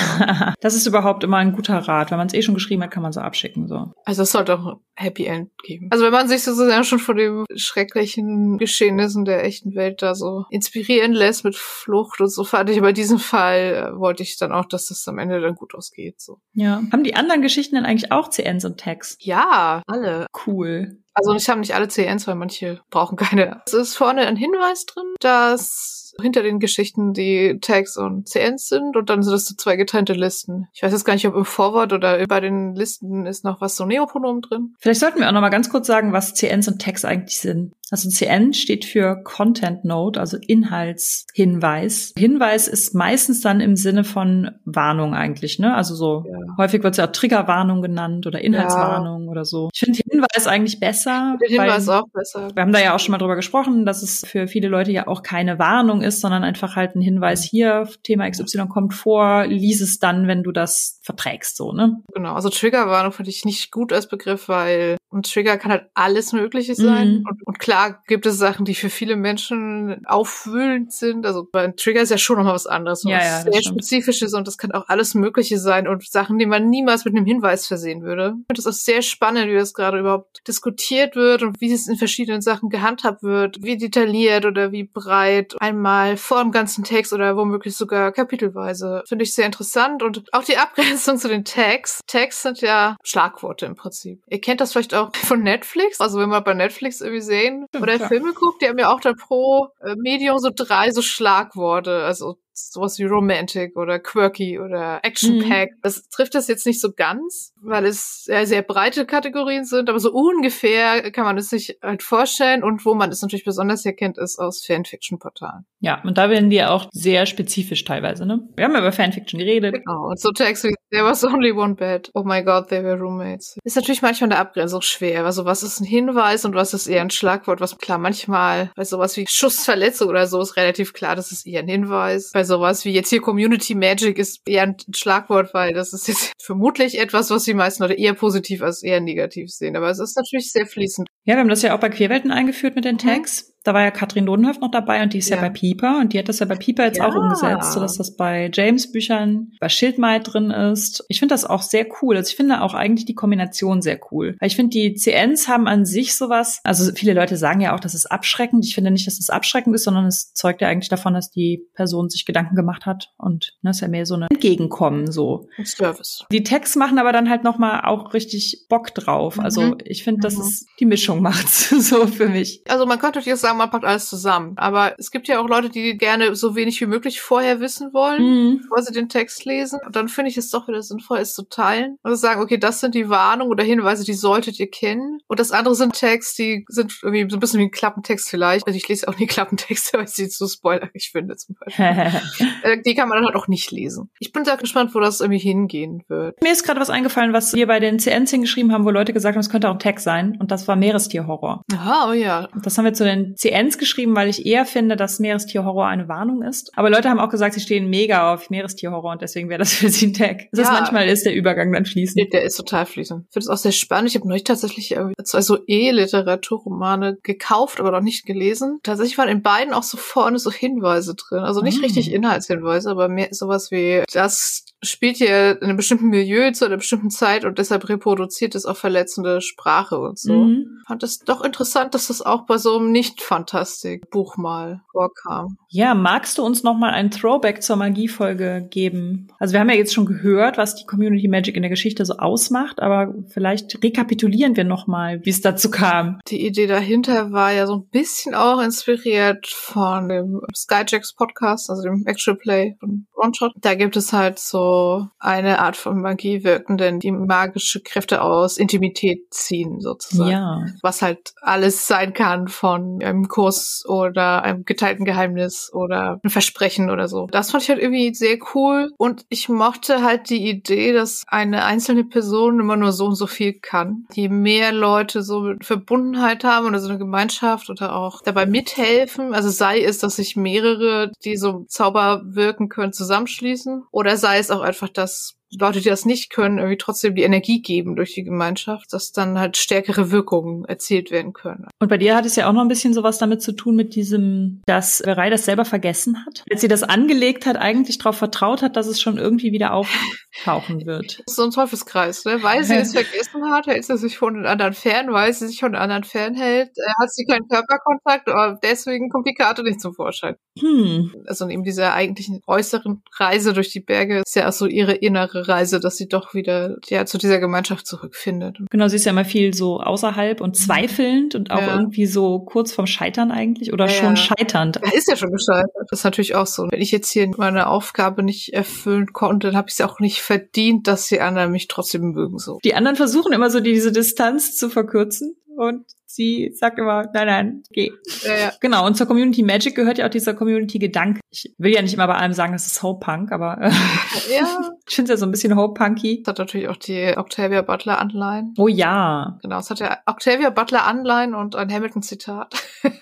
das ist überhaupt immer ein guter Rat. Wenn man es eh schon geschrieben hat, kann man so abschicken, so. Also es sollte auch ein Happy End geben. Also wenn man sich sozusagen schon von den schrecklichen Geschehnissen der echten Welt da so inspirieren lässt mit Flucht und so, fand ich bei diesem Fall, äh, wollte ich dann auch, dass das am Ende dann gut ausgeht. So. Ja. Haben die anderen Geschichten denn eigentlich auch CNs und Tags? Ja, alle. Cool. Also ich habe nicht alle CNs, weil manche brauchen keine. Es ist vorne ein Hinweis drin, dass hinter den Geschichten die Tags und CNs sind und dann sind das so zwei getrennte Listen. Ich weiß jetzt gar nicht, ob im Vorwort oder bei den Listen ist noch was so Neopronomen drin. Vielleicht sollten wir auch noch mal ganz kurz sagen, was CNs und Tags eigentlich sind. Also CN steht für Content Note, also Inhaltshinweis. Hinweis ist meistens dann im Sinne von Warnung eigentlich, ne? Also so Ja. häufig wird es ja auch Triggerwarnung genannt oder Inhaltswarnung oder so. Ich finde Hinweis eigentlich besser. Der Hinweis weil- auch besser. Wir haben da ja auch schon mal drüber gesprochen, dass es für viele Leute ja auch keine Warnung ist, sondern einfach halt ein Hinweis hier, Thema XY kommt vor, lies es dann, wenn du das verträgst, so, ne? Genau, also Triggerwarnung finde ich nicht gut als Begriff, weil ein Trigger kann halt alles Mögliche sein. Mhm. Und, und klar gibt es Sachen, die für viele Menschen aufwühlend sind. Also bei Trigger ist ja schon nochmal was anderes. Ja, was ja, sehr spezifisches und das kann auch alles Mögliche sein und Sachen, die man niemals mit einem Hinweis versehen würde. Ich finde das ist sehr spannend, wie das gerade überhaupt diskutiert wird und wie es in verschiedenen Sachen gehandhabt wird, wie detailliert oder wie breit einmal vor dem ganzen Text oder womöglich sogar kapitelweise. Finde ich sehr interessant und auch die Abgrenzung zu den Tags. Tags sind ja Schlagworte im Prinzip. Ihr kennt das vielleicht auch von Netflix. Also wenn man bei Netflix irgendwie sehen oder ja. Filme guckt, die haben ja auch dann pro äh, Medium so drei so Schlagworte. Also sowas wie Romantic oder Quirky oder Action Pack. Das trifft das jetzt nicht so ganz, weil es sehr, sehr breite Kategorien sind, aber so ungefähr kann man es sich halt vorstellen und wo man es natürlich besonders erkennt, ist aus Fanfiction-Portalen. Ja, und da werden die auch sehr spezifisch teilweise, ne? Wir haben ja über Fanfiction geredet. Genau. Und so Tags wie There was only one bed. Oh my god, they were roommates. Ist natürlich manchmal in der Abgrenzung schwer. Also was ist ein Hinweis und was ist eher ein Schlagwort? Was klar, manchmal bei sowas wie Schussverletzung oder so ist relativ klar, das ist eher ein Hinweis. Bei sowas wie jetzt hier Community Magic ist eher ein Schlagwort, weil das ist jetzt vermutlich etwas, was die meisten Leute eher positiv als eher negativ sehen. Aber es ist natürlich sehr fließend. Ja, wir haben das ja auch bei Queerwelten eingeführt mit den Tags. Da war ja Katrin Dodenhoff noch dabei und die ist ja. Ja. bei Pieper und die hat das ja bei Pieper jetzt Ja. auch umgesetzt, sodass das bei James Büchern, bei Schildmaid drin ist. Ich finde das auch sehr cool. Also ich finde auch eigentlich die Kombination sehr cool. Weil ich finde, die CNs haben an sich sowas, also viele Leute sagen ja auch, das ist abschreckend. Ich finde nicht, dass es abschreckend ist, sondern es zeugt ja eigentlich davon, dass die Person sich Gedanken gemacht hat und das ist ja mehr so ein Entgegenkommen so. Und Service. Die Tags machen aber dann halt noch mal auch richtig Bock drauf. Also Mhm. ich finde, das Mhm. ist die Mischung macht's so für mich. Also man könnte auch sagen, man packt alles zusammen. Aber es gibt ja auch Leute, die gerne so wenig wie möglich vorher wissen wollen, Mhm. bevor sie den Text lesen. Und dann finde ich es doch wieder sinnvoll, es zu teilen. Also sagen, okay, das sind die Warnungen oder Hinweise, die solltet ihr kennen. Und das andere sind Texte, die sind irgendwie so ein bisschen wie ein Klappentext vielleicht. Also ich lese auch nie Klappentexte, weil ich sie zu spoilerig finde zum Beispiel. Äh, die kann man dann halt auch nicht lesen. Ich bin sehr gespannt, wo das irgendwie hingehen wird. Mir ist gerade was eingefallen, was wir bei den CNs hingeschrieben haben, wo Leute gesagt haben, es könnte auch ein Tag sein. Und das war Meerestierhorror. Aha, oh ja. Das haben wir zu den CNs geschrieben, weil ich eher finde, dass Meerestierhorror eine Warnung ist. Aber Leute haben auch gesagt, sie stehen mega auf Meerestierhorror und deswegen wäre das für sie ein Tag. Das ist Ja. manchmal ist der Übergang dann fließend. Der ist total fließend. Ich finde es auch sehr spannend. Ich habe neulich tatsächlich zwei so E-Literaturromane gekauft, aber noch nicht gelesen. Tatsächlich waren in beiden auch so vorne so Hinweise drin. Also nicht Ah. richtig Inhaltshinweise, aber mehr sowas wie, das spielt hier in einem bestimmten Milieu zu einer bestimmten Zeit und deshalb reproduziert es auch verletzende Sprache und so. Mhm. Fand es doch interessant, dass das auch bei so einem Nicht-Fantastik-Buch mal vorkam. Ja, magst du uns noch mal einen Throwback zur Magiefolge geben? Also wir haben ja jetzt schon gehört, was die Community Magic in der Geschichte so ausmacht, aber vielleicht rekapitulieren wir noch mal, wie es dazu kam. Die Idee dahinter war ja so ein bisschen auch inspiriert von dem Skyjacks Podcast, also dem Actual Play von One-Shot. Da gibt es halt so eine Art von Magie wirkenden, die magische Kräfte aus Intimität ziehen, sozusagen. Ja. Was halt alles sein kann von einem Kuss oder einem geteilten Geheimnis oder ein Versprechen oder so. Das fand ich halt irgendwie sehr cool und ich mochte halt die Idee, dass eine einzelne Person immer nur so und so viel kann. Je mehr Leute so Verbundenheit haben oder so eine Gemeinschaft oder auch dabei mithelfen, also sei es, dass sich mehrere, die so Zauber wirken können, zusammenschließen oder sei es auch einfach, dass Leute, die das nicht können, irgendwie trotzdem die Energie geben durch die Gemeinschaft, dass dann halt stärkere Wirkungen erzielt werden können. Und bei dir hat es ja auch noch ein bisschen sowas damit zu tun mit diesem, dass Verei das selber vergessen hat. Als sie das angelegt hat, eigentlich darauf vertraut hat, dass es schon irgendwie wieder auftauchen wird. Das ist so ein Teufelskreis, ne? Weil sie es vergessen hat, hält sie sich von den anderen fern, weil sie sich von den anderen fernhält, äh, hat sie keinen Körperkontakt, aber deswegen kommt die Karte nicht zum Vorschein. Hm. Also neben dieser eigentlichen äußeren Reise durch die Berge ist ja auch so ihre innere Reise, dass sie doch wieder ja zu dieser Gemeinschaft zurückfindet. Genau, sie ist ja immer viel so außerhalb und zweifelnd und auch Ja. irgendwie so kurz vorm Scheitern eigentlich oder Ja, schon ja. scheiternd. Er ist ja schon gescheitert. Das ist natürlich auch so. Wenn ich jetzt hier meine Aufgabe nicht erfüllen konnte, dann habe ich es auch nicht verdient, dass die anderen mich trotzdem mögen so. Die anderen versuchen immer so diese Distanz zu verkürzen und sie sagt immer, nein, nein, geh. Ja, ja. Genau, und zur Community Magic gehört ja auch dieser Community-Gedanke. Ich will ja nicht immer bei allem sagen, das ist Hope Punk, aber äh, ja. ich finde es ja so ein bisschen Hope Punky. Das hat natürlich auch die Octavia Butler Anleihen. Oh ja. Genau, es hat ja Octavia Butler Anleihen und ein Hamilton-Zitat.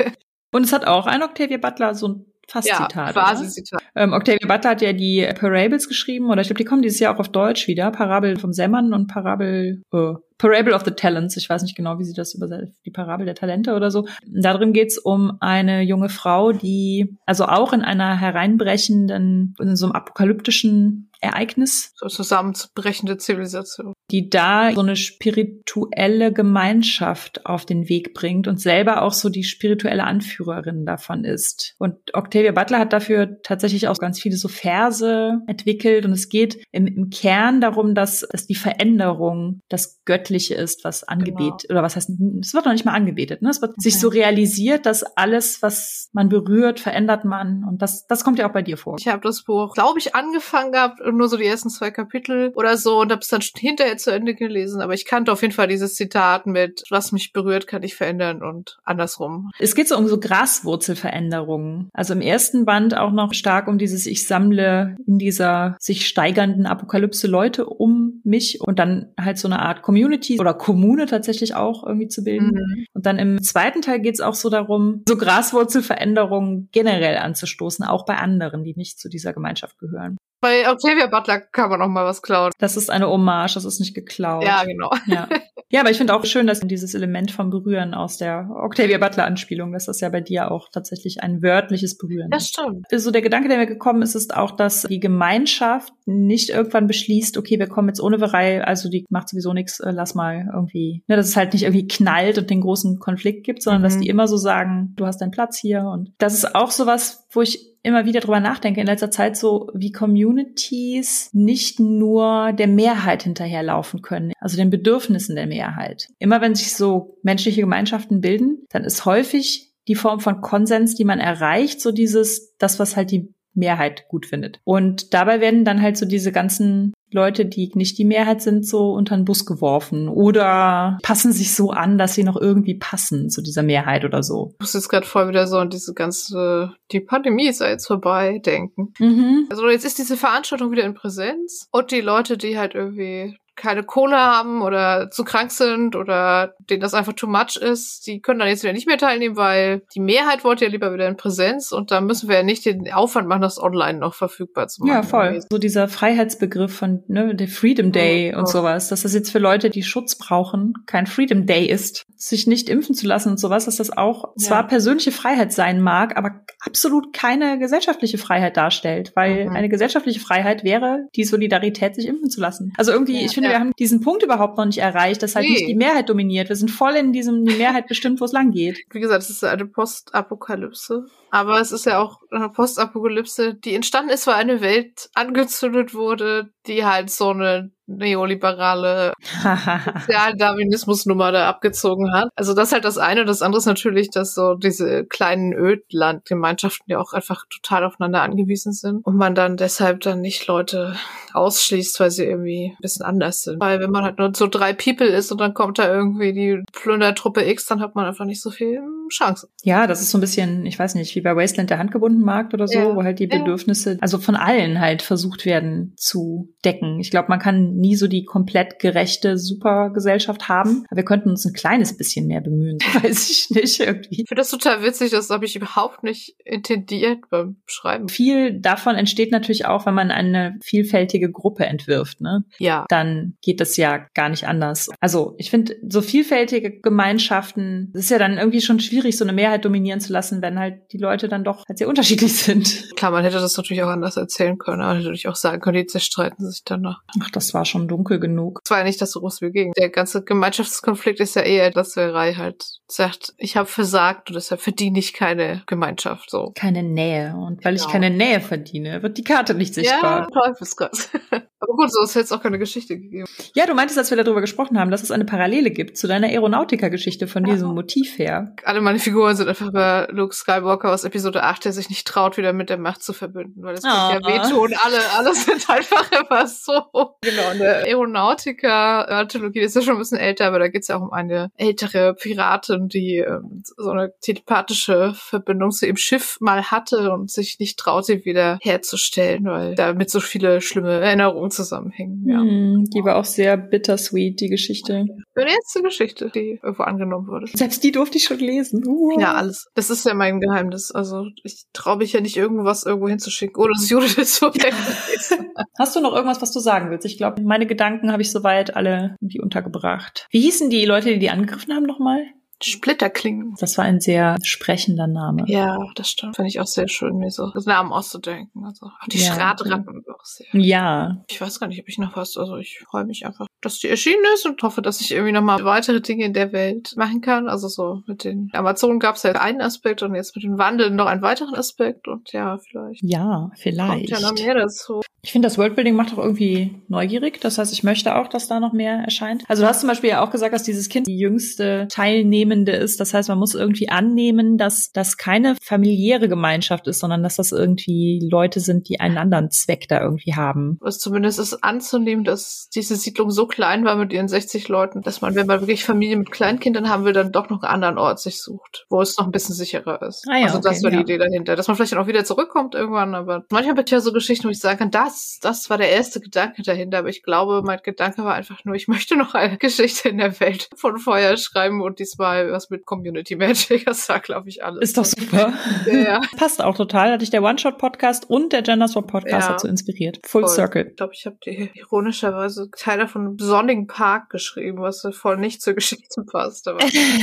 Und es hat auch ein Octavia Butler, so ein fast Ja, Zitat. quasi? Zitat. Ähm, Octavia Butler hat ja die Parables geschrieben, oder ich glaube, die kommen dieses Jahr auch auf Deutsch wieder. Parabel vom Semmern und Parabel, äh, Parable of the Talents. Ich weiß nicht genau, wie sie das übersetzt. Die Parabel der Talente oder so. Darin geht's um eine junge Frau, die also auch in einer hereinbrechenden, in so einem apokalyptischen Ereignis, So zusammenzubrechende Zivilisation. die da so eine spirituelle Gemeinschaft auf den Weg bringt und selber auch so die spirituelle Anführerin davon ist. Und Octavia Butler hat dafür tatsächlich auch ganz viele so Verse entwickelt und es geht im, im Kern darum, dass, dass die Veränderung das Göttliche ist, was angebetet, oder was heißt, es wird noch nicht mal angebetet, ne? Es wird sich Okay. so realisiert, dass alles, was man berührt, verändert man und das, das kommt ja auch bei dir vor. Ich habe das Buch, glaube ich, angefangen gehabt und nur so die ersten zwei Kapitel oder so und habe es dann hinterher zu Ende gelesen. Aber ich kannte auf jeden Fall dieses Zitat mit, was mich berührt, kann ich verändern und andersrum. Es geht so um so Graswurzelveränderungen. Also im ersten Band auch noch stark um dieses, ich sammle in dieser sich steigernden Apokalypse Leute um mich und dann halt so eine Art Community oder Kommune tatsächlich auch irgendwie zu bilden. Mhm. Und dann im zweiten Teil geht es auch so darum, so Graswurzelveränderungen generell anzustoßen, auch bei anderen, die nicht zu dieser Gemeinschaft gehören. Bei Octavia Butler kann man noch mal was klauen. Das ist eine Hommage, das ist nicht geklaut. Ja, genau. Ja. ja, aber ich finde auch schön, dass dieses Element vom Berühren aus der Octavia Butler-Anspielung, dass das ja bei dir auch tatsächlich ein wörtliches Berühren Das ist. stimmt. So der Gedanke, der mir gekommen ist, ist auch, dass die Gemeinschaft nicht irgendwann beschließt, okay, wir kommen jetzt ohne Verei, also die macht sowieso nichts, äh, lass mal irgendwie, ne, dass es halt nicht irgendwie knallt und den großen Konflikt gibt, sondern Mhm. dass die immer so sagen, du hast deinen Platz hier und das ist auch sowas, wo ich immer wieder drüber nachdenke in letzter Zeit so, wie Communities nicht nur der Mehrheit hinterherlaufen können, also den Bedürfnissen der Mehrheit. Immer wenn sich so menschliche Gemeinschaften bilden, dann ist häufig die Form von Konsens, die man erreicht, so dieses, das, was halt die Mehrheit gut findet. Und dabei werden dann halt so diese ganzen Leute, die nicht die Mehrheit sind, so unter den Bus geworfen oder passen sich so an, dass sie noch irgendwie passen zu dieser Mehrheit oder so. Ich muss jetzt gerade voll wieder so an diese ganze, die Pandemie ist ja jetzt vorbei, denken. Mhm. Also jetzt ist diese Veranstaltung wieder in Präsenz und die Leute, die halt irgendwie keine Kohle haben oder zu krank sind oder denen das einfach too much ist, die können dann jetzt wieder nicht mehr teilnehmen, weil die Mehrheit wollte ja lieber wieder in Präsenz und da müssen wir ja nicht den Aufwand machen, das online noch verfügbar zu machen. Ja, voll. So dieser Freiheitsbegriff von ne, der Freedom Day oh, und oh. sowas, dass das jetzt für Leute, die Schutz brauchen, kein Freedom Day ist, sich nicht impfen zu lassen und sowas, dass das auch ja. zwar persönliche Freiheit sein mag, aber absolut keine gesellschaftliche Freiheit darstellt, weil mhm. eine gesellschaftliche Freiheit wäre die Solidarität, sich impfen zu lassen. Also irgendwie, ja, ich finde, finde, ja. wir haben diesen Punkt überhaupt noch nicht erreicht, dass halt nee. nicht die Mehrheit dominiert. Wir sind voll in diesem, die Mehrheit bestimmt, wo es lang geht. Wie gesagt, es ist eine Postapokalypse. Aber es ist ja auch eine Postapokalypse, die entstanden ist, weil eine Welt angezündet wurde, die halt so eine neoliberale Sozialdarwinismus-Nummer da abgezogen hat. Also das ist halt das eine. Das andere ist natürlich, dass so diese kleinen Ödlandgemeinschaften ja auch einfach total aufeinander angewiesen sind und man dann deshalb dann nicht Leute ausschließt, weil sie irgendwie ein bisschen anders sind. Weil wenn man halt nur so drei People ist und dann kommt da irgendwie die Plündertruppe X, dann hat man einfach nicht so viel Chance. Ja, das ist so ein bisschen, ich weiß nicht, wie bei Wasteland der handgebunden Markt oder so, ja. wo halt die Bedürfnisse, also von allen halt versucht werden zu decken. Ich glaube, man kann nie so die komplett gerechte Supergesellschaft haben. Aber wir könnten uns ein kleines bisschen mehr bemühen. Weiß ich nicht irgendwie. Ich finde das total witzig. Das habe ich überhaupt nicht intendiert beim Schreiben. Viel davon entsteht natürlich auch, wenn man eine vielfältige Gruppe entwirft. Ne? Ja. Dann geht das ja gar nicht anders. Also ich finde, so vielfältige Gemeinschaften, es ist ja dann irgendwie schon schwierig, so eine Mehrheit dominieren zu lassen, wenn halt die Leute dann doch halt sehr unterschiedlich sind. Klar, man hätte das natürlich auch anders erzählen können, aber natürlich auch sagen können, die zerstreiten sich dann noch. Ach, das war schon dunkel genug. Es war ja nicht das große Begegnen. Der ganze Gemeinschaftskonflikt ist ja eher, dass Rai halt sagt, ich habe versagt und deshalb verdiene ich keine Gemeinschaft. So. Keine Nähe. Und weil genau. ich keine Nähe verdiene, wird die Karte nicht sichtbar. Ja, Teufelsgott. Aber gut, so ist jetzt auch keine Geschichte gegeben. Ja, du meintest, als wir darüber gesprochen haben, dass es eine Parallele gibt zu deiner Aeronautiker-Geschichte von ja. diesem Motiv her. Alle meine Figuren sind einfach bei Luke Skywalker aus Episode 8, der sich nicht traut, wieder mit der Macht zu verbünden, weil das oh. ja wehtun. Alle, alle sind einfach immer so. Genau, in der Aeronautiker-Trilogie ist ja schon ein bisschen älter, aber da geht es ja auch um eine ältere Piratin, die ähm, so eine telepathische Verbindung zu ihrem Schiff mal hatte und sich nicht traute, wieder herzustellen, weil damit so viele schlimme Erinnerungen zusammenhängen. Ja. Mm, die war auch sehr bittersweet, die Geschichte. Die letzte Geschichte, die irgendwo angenommen wurde. Selbst die durfte ich schon lesen. Uh. Ja, alles. Das ist ja mein Geheimnis. Also ich traue mich ja nicht irgendwas irgendwo hinzuschicken. Oder das Judith ist so Hast du noch irgendwas, was du sagen willst? Ich glaube, meine Gedanken habe ich soweit alle irgendwie untergebracht. Wie hießen die Leute, die die angegriffen haben nochmal? Splitterklingen. Das war ein sehr sprechender Name. Ja, das stimmt. Finde ich auch sehr schön, mir so das Namen auszudenken. Also die ja, Schradratten auch sehr. Ja. Ich weiß gar nicht, ob ich noch was. Also ich freue mich einfach, dass die erschienen ist und hoffe, dass ich irgendwie noch mal weitere Dinge in der Welt machen kann. Also so mit den Amazonen gab es ja einen Aspekt und jetzt mit den Wandeln noch einen weiteren Aspekt und ja, vielleicht. Ja, vielleicht. Kommt ja noch mehr dazu. Ich finde, das Worldbuilding macht auch irgendwie neugierig. Das heißt, ich möchte auch, dass da noch mehr erscheint. Also du hast zum Beispiel ja auch gesagt, dass dieses Kind die jüngste Teilnehmende ist. Das heißt, man muss irgendwie annehmen, dass das keine familiäre Gemeinschaft ist, sondern dass das irgendwie Leute sind, die einen anderen Zweck da irgendwie haben. Was zumindest ist anzunehmen, dass diese Siedlung so klein war mit ihren 60 Leuten, dass man, wenn man wirklich Familie mit Kleinkindern haben will, dann doch noch einen anderen Ort sich sucht, wo es noch ein bisschen sicherer ist. Ah ja, also das okay, war die ja. Idee dahinter. Dass man vielleicht dann auch wieder zurückkommt irgendwann, aber manchmal gibt es ja so Geschichten, wo ich sagen kann, das das, das war der erste Gedanke dahinter. Aber ich glaube, mein Gedanke war einfach nur, ich möchte noch eine Geschichte in der Welt von Feuer schreiben und diesmal was mit Community Magic. Das war, glaube ich, alles. Ist doch super. Ja. Passt auch total. Hat dich der One-Shot-Podcast und der Gender Swap Podcast ja. dazu inspiriert. Full voll. Circle. Ich glaube, ich habe die ironischerweise Teile von einem sonnigen Park geschrieben, was voll nicht zur Geschichte passt.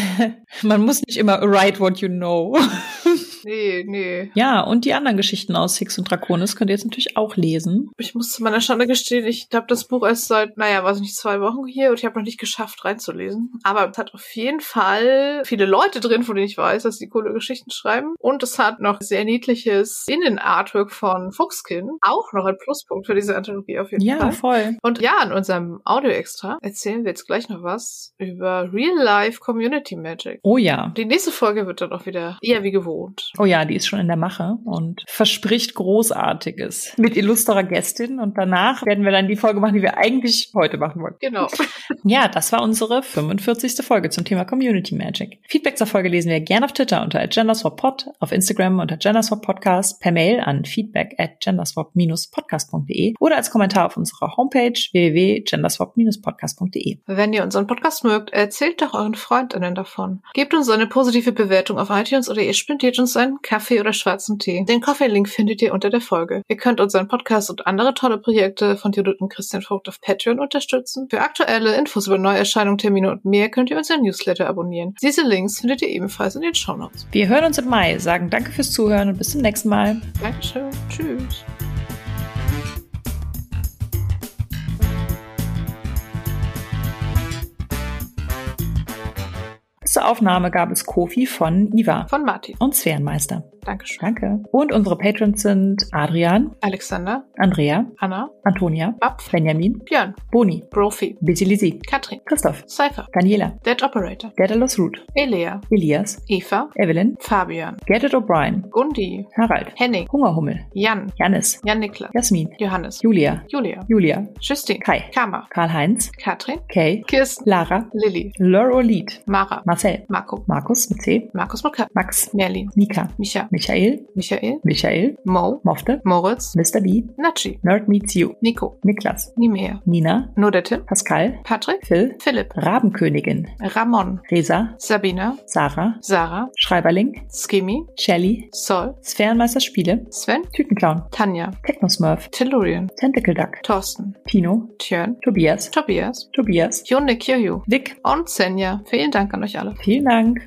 Man muss nicht immer write what you know. Nee, nee. Ja, und die anderen Geschichten aus Hicks und Draconis könnt ihr jetzt natürlich auch lesen. Ich muss zu meiner Schande gestehen, ich habe das Buch erst seit, naja, weiß nicht, zwei Wochen hier und ich habe noch nicht geschafft reinzulesen. Aber es hat auf jeden Fall viele Leute drin, von denen ich weiß, dass sie coole Geschichten schreiben. Und es hat noch sehr niedliches Innenartwork von Fuchskin. Auch noch ein Pluspunkt für diese Anthologie auf jeden Ja, Fall. voll. Und ja, in unserem Audio-Extra erzählen wir jetzt gleich noch was über Real-Life Community Magic. Oh ja. Die nächste Folge wird dann auch wieder eher wie gewohnt. Oh ja, die ist schon in der Mache und verspricht Großartiges. Mit illustrer Gästin. Und danach werden wir dann die Folge machen, die wir eigentlich heute machen wollten. Genau. Ja, das war unsere 45. Folge zum Thema Community Magic. Feedback zur Folge lesen wir gerne auf Twitter unter genderswappod, auf Instagram unter genderswappodcast, per Mail an feedback at genderswap-podcast.de oder als Kommentar auf unserer Homepage www.genderswap-podcast.de. Wenn ihr unseren Podcast mögt, erzählt doch euren Freundinnen davon. Gebt uns eine positive Bewertung auf iTunes oder ihr spendiert uns einen Kaffee oder schwarzen Tee. Den Coffee-Link findet ihr unter der Folge. Ihr könnt unseren Podcast und andere tolle Projekte von Judith und Christian Vogt auf Patreon unterstützen. Für aktuelle Infos über Neuerscheinungen, Termine und mehr könnt ihr unseren Newsletter abonnieren. Diese Links findet ihr ebenfalls in den Shownotes. Wir hören uns im Mai, sagen danke fürs Zuhören und bis zum nächsten Mal. Dankeschön. Tschüss. Zur Aufnahme gab es Kofi von Iva Von Martin. und Sphärenmeister. Dankeschön. Danke. Und unsere Patrons sind Adrian, Alexander, Andrea, Anna, Antonia, Bapf, Benjamin, Björn, Boni, Brophy, Busy Lizzie, Katrin, Christoph, Cypher, Daniela, Dead Operator, Daedalus Root, Elea, Elias, Eva, Evelyn, Fabian, Gerrit O'Brien, Gundi, Harald, Henning, Hungerhummel, Jan, Janis, Jan Niklas, Jasmin, Johannes, Julia, Julia, Julia, Justin, Kai, Kama, Karl-Heinz, Katrin, Kay, Kirsten, Lara, Lilly, Lorolid, Mara, Marcel, Marco, Markus mit C, Markus Mokat, Max, Merlin, Mika, Micha, Michael, Michael, Michael, Mo, Mofte, Moritz, Mr. B, Nachi, Nerd Meets You, Nico, Niklas, Nimea, Nina, Tim, Pascal, Patrick, Phil, Philipp, Rabenkönigin, Ramon, Resa, Sabina, Sarah, Sarah, Schreiberling, Skimmy, Shelly, Sol, Sphärenmeister Spiele, Sven, Tütenclown, Tanja, Technosmurf, Tellurian, Tentacle Duck, Thorsten, Tino, Tjörn, Tobias, Tobias, Tobias, Jone Kirju Vic. und Senja. Vielen Dank an euch alle. Vielen Dank.